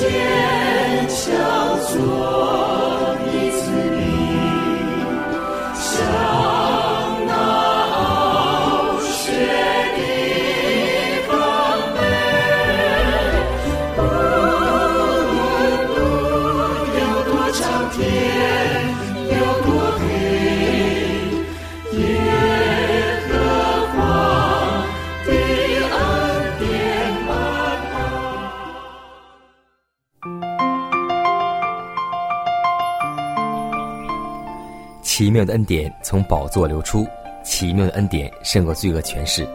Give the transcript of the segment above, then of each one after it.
坚强做。奇妙的恩典从宝座流出，奇妙的恩典胜过罪恶权势。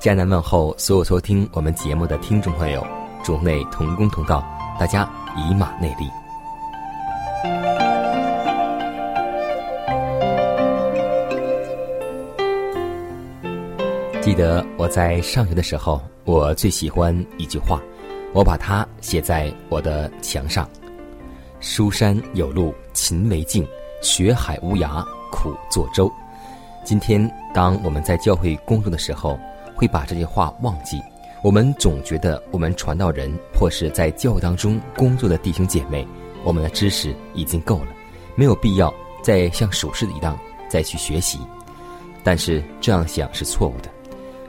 迦南问候所有收听我们节目的听众朋友，主内同工同道，大家以马内利。记得我在上学的时候，我最喜欢一句话，我把它写在我的墙上：“书山有路勤为径。”学海无涯苦作舟。今天，当我们在教会工作的时候，会把这句话忘记。我们总觉得，我们传道人或是在教当中工作的弟兄姐妹，我们的知识已经够了，没有必要再像属世的一样再去学习。但是这样想是错误的。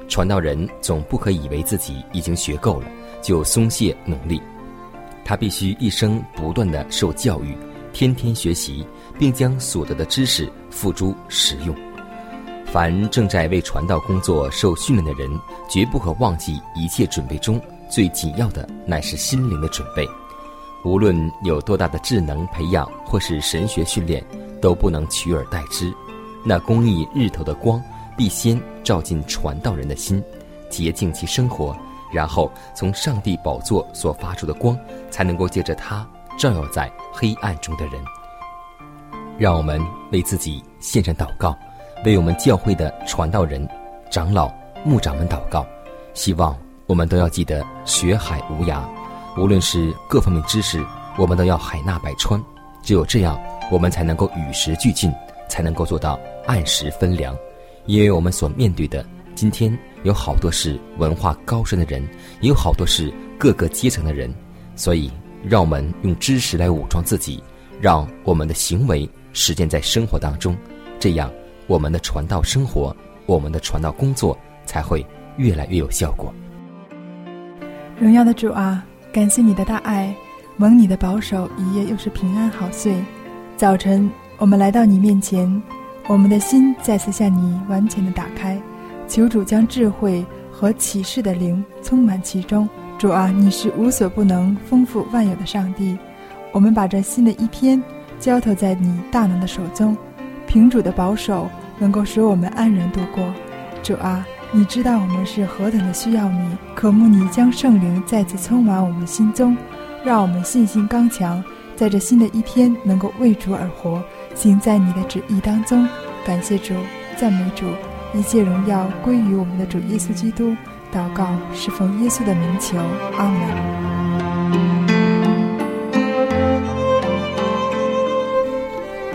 传道人总不可以为自己已经学够了就松懈努力，他必须一生不断的受教育，天天学习。并将所得的知识付诸实用。凡正在为传道工作受训练的人，绝不可忘记一切准备中最紧要的乃是心灵的准备。无论有多大的智能培养或是神学训练，都不能取而代之。那公益日头的光，必先照进传道人的心，洁净其生活，然后从上帝宝座所发出的光，才能够借着它照耀在黑暗中的人。让我们为自己献上祷告，为我们教会的传道人、长老、牧长们祷告。希望我们都要记得学海无涯，无论是各方面知识，我们都要海纳百川。只有这样，我们才能够与时俱进，才能够做到按时分粮。因为我们所面对的今天有好多是文化高深的人，也有好多是各个阶层的人，所以让我们用知识来武装自己，让我们的行为。实践在生活当中，这样我们的传道生活，我们的传道工作才会越来越有效果。荣耀的主啊，感谢你的大爱，蒙你的保守，一夜又是平安好睡。早晨，我们来到你面前，我们的心再次向你完全的打开，求主将智慧和启示的灵充满其中。主啊，你是无所不能、丰富万有的上帝，我们把这新的一篇。交托在你大能的手中，凭主的保守，能够使我们安然度过。主啊，你知道我们是何等的需要你，渴慕你将圣灵再次充满我们心中，让我们信心刚强，在这新的一天能够为主而活，行在你的旨意当中。感谢主，赞美主，一切荣耀归于我们的主耶稣基督。祷告是奉耶稣的名求，阿门。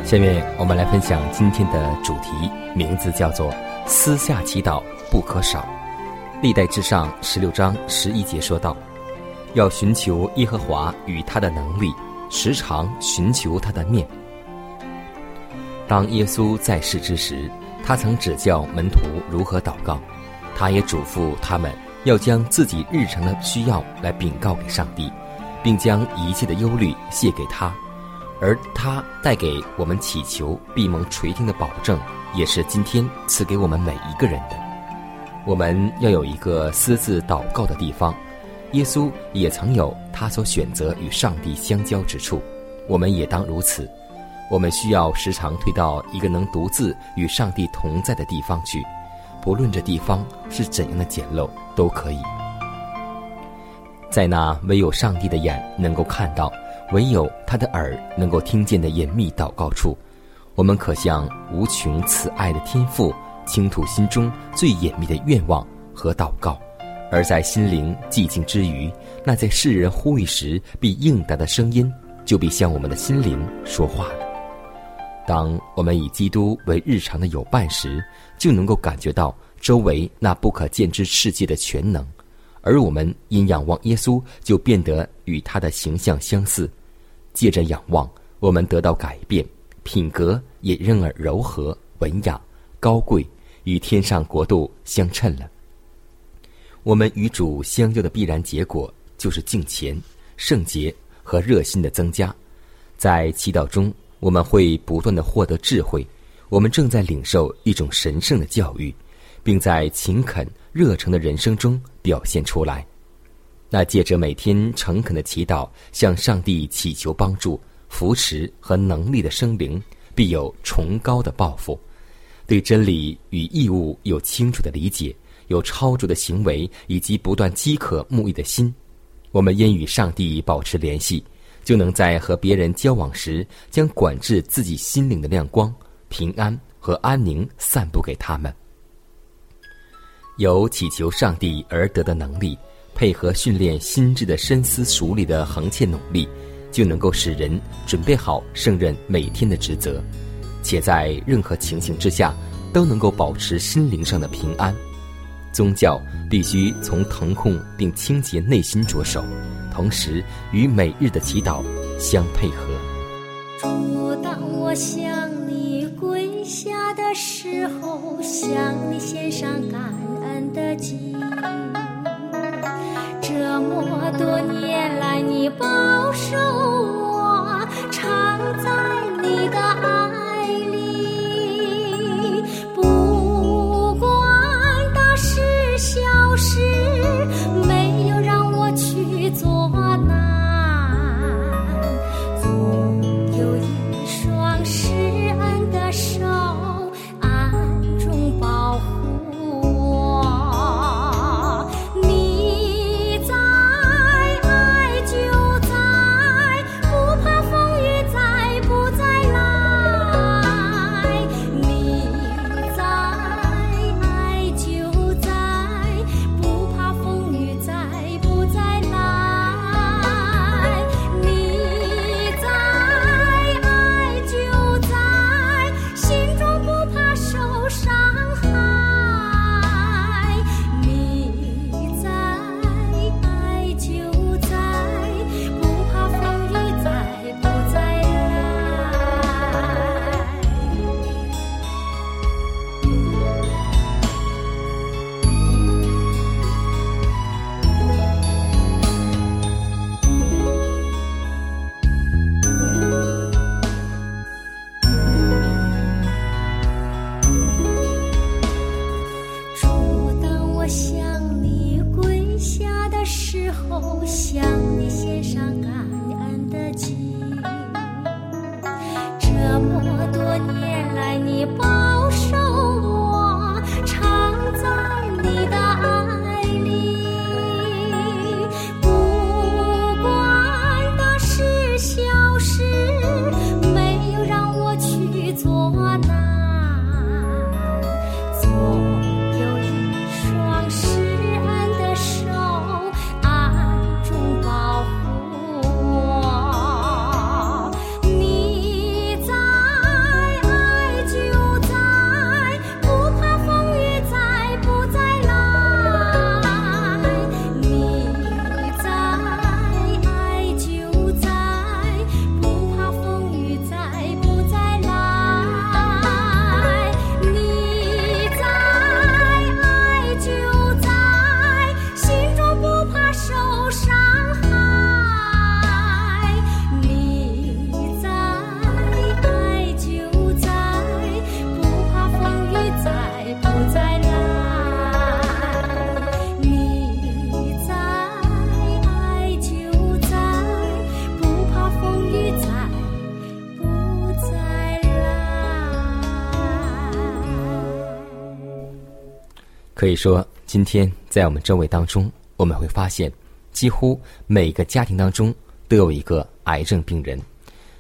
下面我们来分享今天的主题，名字叫做“私下祈祷不可少”。历代至上十六章十一节说道：“要寻求耶和华与他的能力，时常寻求他的面。”当耶稣在世之时，他曾指教门徒如何祷告，他也嘱咐他们要将自己日常的需要来禀告给上帝，并将一切的忧虑卸给他。而他带给我们祈求闭蒙垂听的保证，也是今天赐给我们每一个人的。我们要有一个私自祷告的地方。耶稣也曾有他所选择与上帝相交之处，我们也当如此。我们需要时常退到一个能独自与上帝同在的地方去，不论这地方是怎样的简陋，都可以。在那唯有上帝的眼能够看到，唯有他的耳能够听见的隐秘祷告处，我们可向无穷慈爱的天父倾吐心中最隐秘的愿望和祷告，而在心灵寂静之余，那在世人呼吁时必应答的声音，就必向我们的心灵说话了。当我们以基督为日常的友伴时，就能够感觉到周围那不可见之世界的全能。而我们因仰望耶稣，就变得与他的形象相似。借着仰望，我们得到改变，品格也因而柔和、文雅、高贵，与天上国度相称了。我们与主相交的必然结果，就是敬虔、圣洁和热心的增加。在祈祷中，我们会不断的获得智慧。我们正在领受一种神圣的教育。并在勤恳、热诚的人生中表现出来。那借着每天诚恳的祈祷，向上帝祈求帮助、扶持和能力的生灵，必有崇高的抱负。对真理与义务有清楚的理解，有超卓的行为，以及不断饥渴慕义的心。我们因与上帝保持联系，就能在和别人交往时，将管制自己心灵的亮光、平安和安宁散布给他们。有祈求上帝而得的能力，配合训练心智的深思熟虑的恒切努力，就能够使人准备好胜任每天的职责，且在任何情形之下都能够保持心灵上的平安。宗教必须从腾控并清洁内心着手，同时与每日的祈祷相配合。主，当我向你跪下的时候，向你献上感恩。的记，这么多年来，你保守我，常在可以说，今天在我们周围当中，我们会发现，几乎每个家庭当中都有一个癌症病人。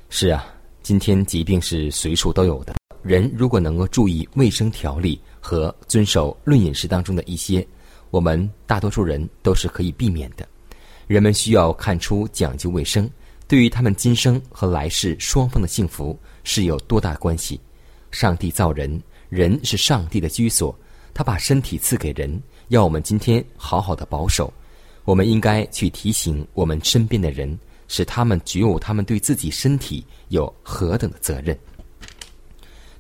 是啊，今天疾病是随处都有的。人如果能够注意卫生条例和遵守论饮食当中的一些，我们大多数人都是可以避免的。人们需要看出讲究卫生，对于他们今生和来世双方的幸福是有多大关系。上帝造人，人是上帝的居所，他把身体赐给人，要我们今天好好的保守。我们应该去提醒我们身边的人，使他们觉悟他们对自己身体有何等的责任。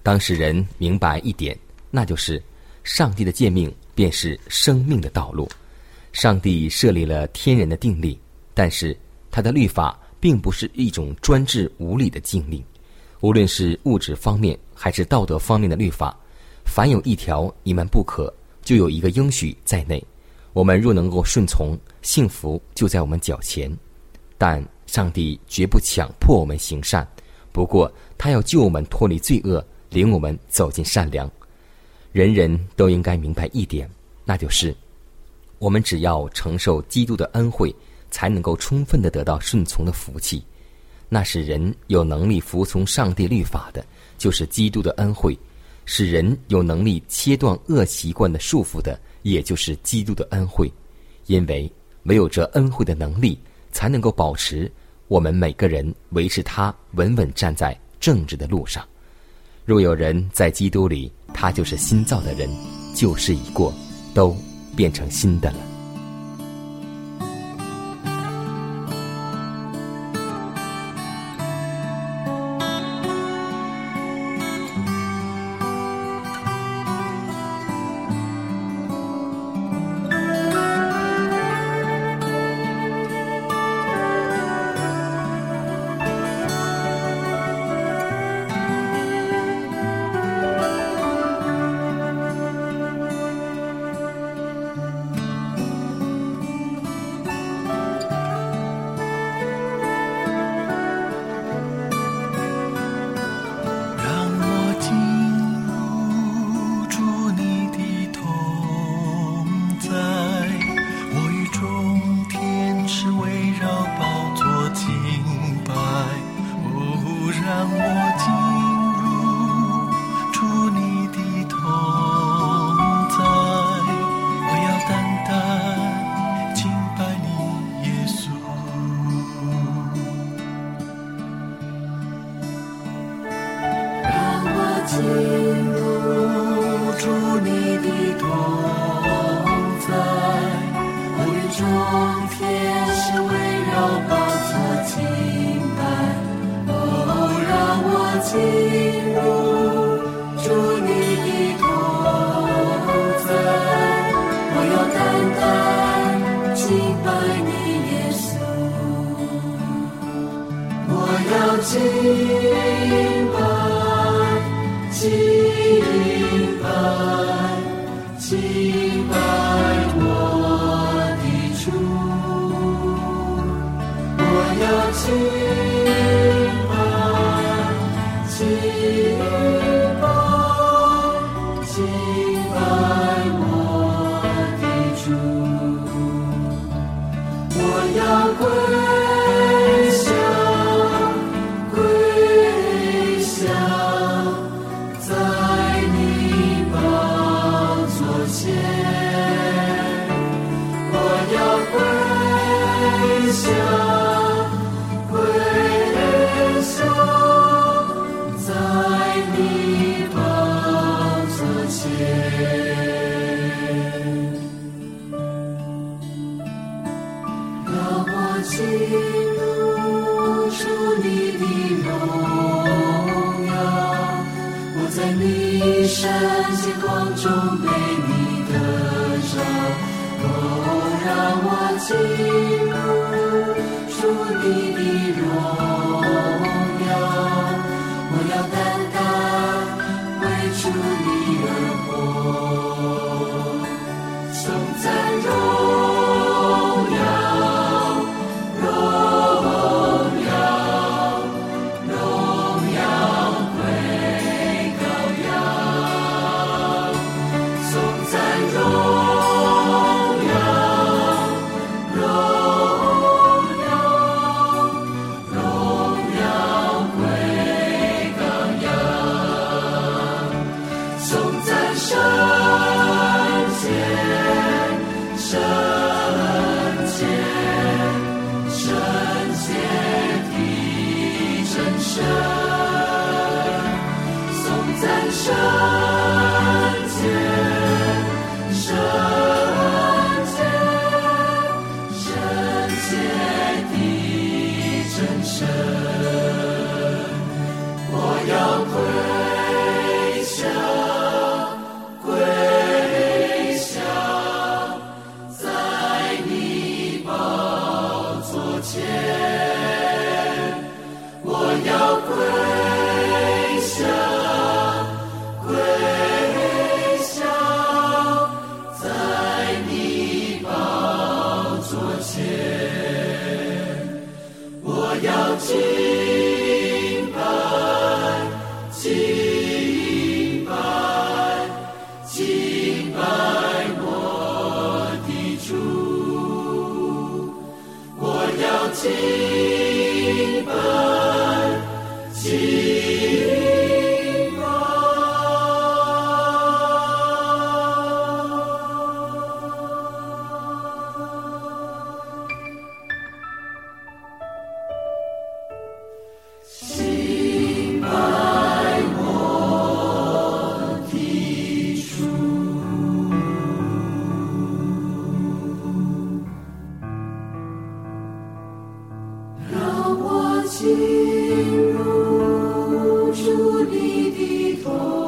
当事人明白一点，那就是上帝的诫命便是生命的道路。上帝设立了天人的定力，但是他的律法并不是一种专制无理的禁令。无论是物质方面还是道德方面的律法，凡有一条你们不可，就有一个应许在内。我们若能够顺从，幸福就在我们脚前。但上帝绝不强迫我们行善，不过他要救我们脱离罪恶，领我们走进善良。人人都应该明白一点，那就是。我们只要承受基督的恩惠，才能够充分的得到顺从的福气。那是人有能力服从上帝律法的，就是基督的恩惠；使人有能力切断恶习惯的束缚的，也就是基督的恩惠。因为唯有这恩惠的能力，才能够保持我们每个人维持他稳稳站在正直的路上。若有人在基督里，他就是新造的人，旧事已过，都。变成新的了。敬拜，敬拜。进入主你的同。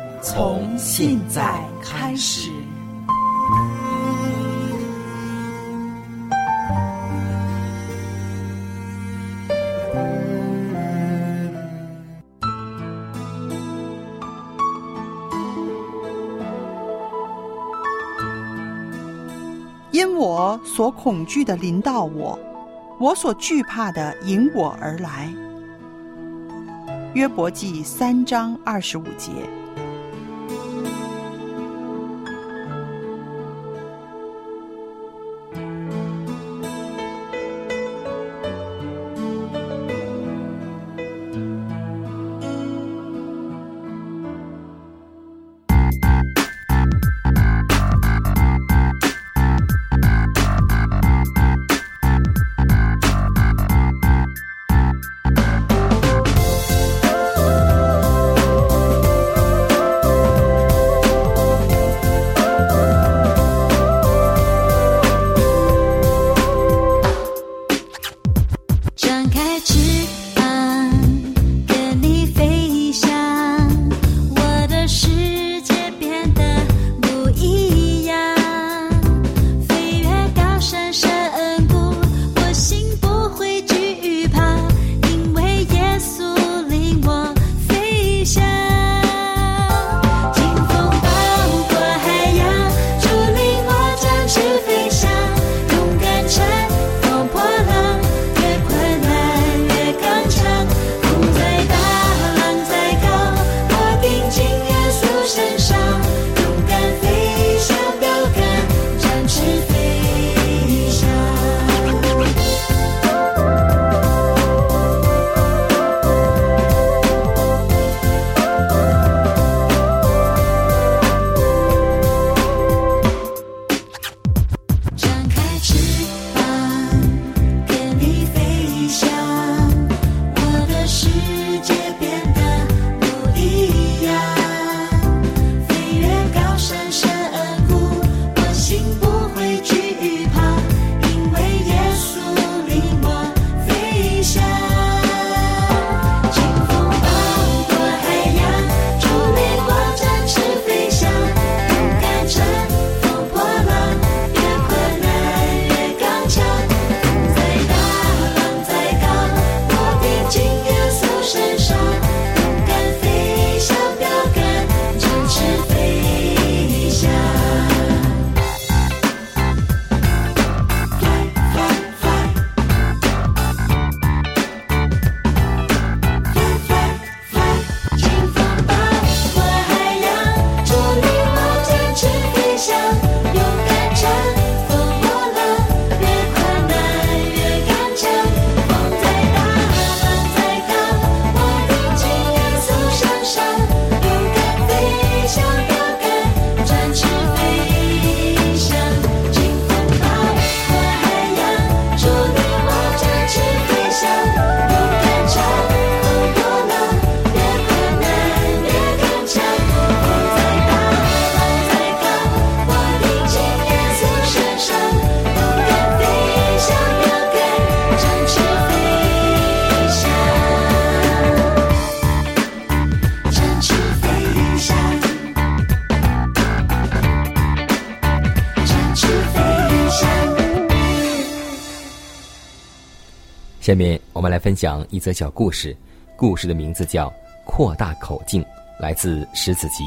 从现在开始。因我所恐惧的临到我，我所惧怕的迎我而来。约伯记三章二十五节。ah 下面我们来分享一则小故事，故事的名字叫《扩大口径》，来自石子集。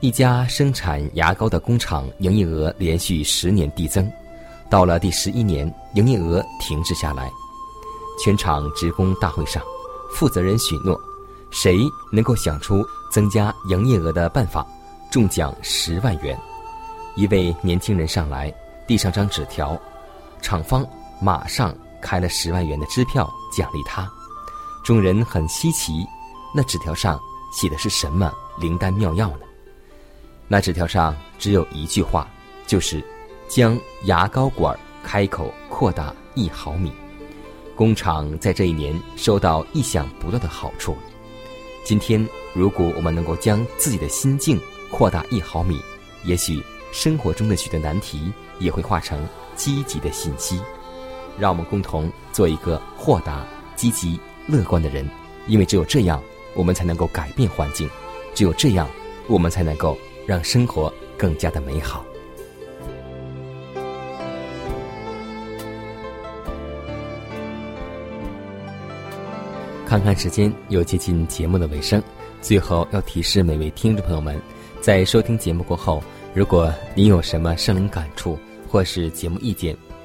一家生产牙膏的工厂营业额连续十年递增，到了第十一年，营业额停滞下来。全厂职工大会上，负责人许诺，谁能够想出增加营业额的办法，中奖十万元。一位年轻人上来，递上张纸条，厂方。马上开了十万元的支票奖励他，众人很稀奇，那纸条上写的是什么灵丹妙药呢？那纸条上只有一句话，就是将牙膏管开口扩大一毫米。工厂在这一年收到意想不到的好处。今天，如果我们能够将自己的心境扩大一毫米，也许生活中的许多难题也会化成积极的信息。让我们共同做一个豁达、积极、乐观的人，因为只有这样，我们才能够改变环境；只有这样，我们才能够让生活更加的美好。看看时间，又接近节目的尾声，最后要提示每位听众朋友们，在收听节目过后，如果您有什么生灵感触或是节目意见，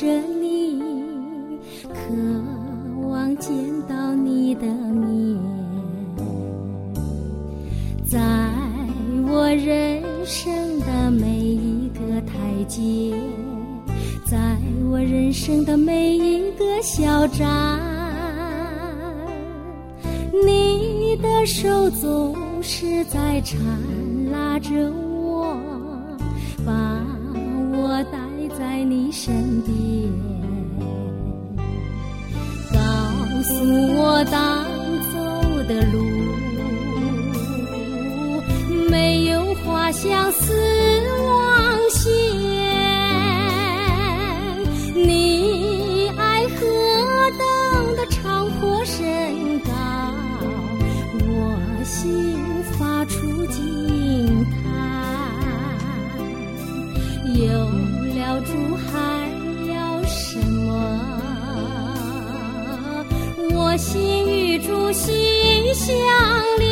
着你，渴望见到你的面，在我人生的每一个台阶。在我人生的每一个小站，你的手总是在缠拉着我，在你身边，告诉我当走的路没有花香似心与主心相连，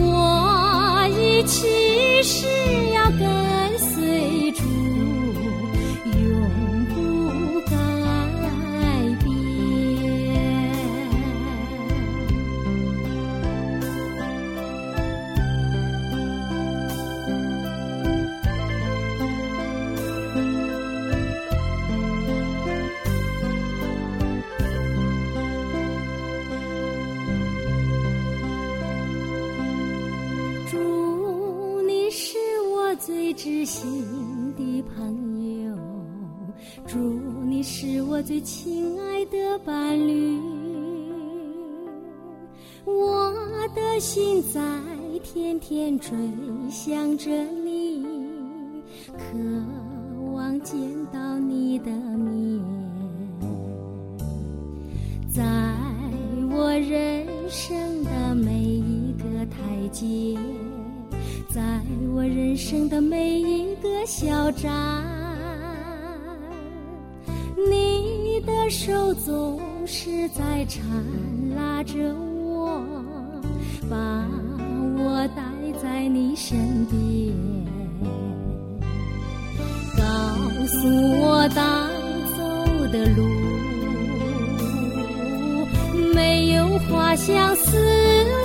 我一起是要跟亲爱的伴侣，我的心在天天追想着你，渴望见到你的面。在我人生的每一个台阶，在我人生的每一个小站。手总是在缠拉着我，把我带在你身边，告诉我当走的路没有花香似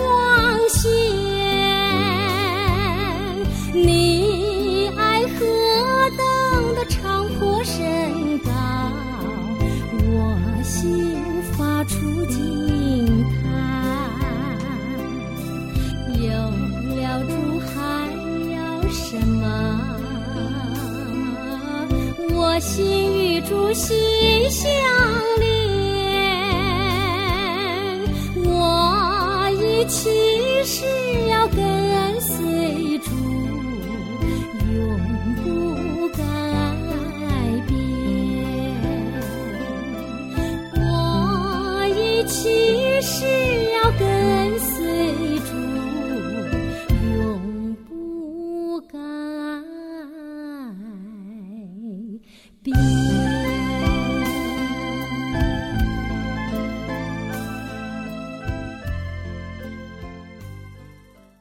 网线，你主心相连，我一起誓要跟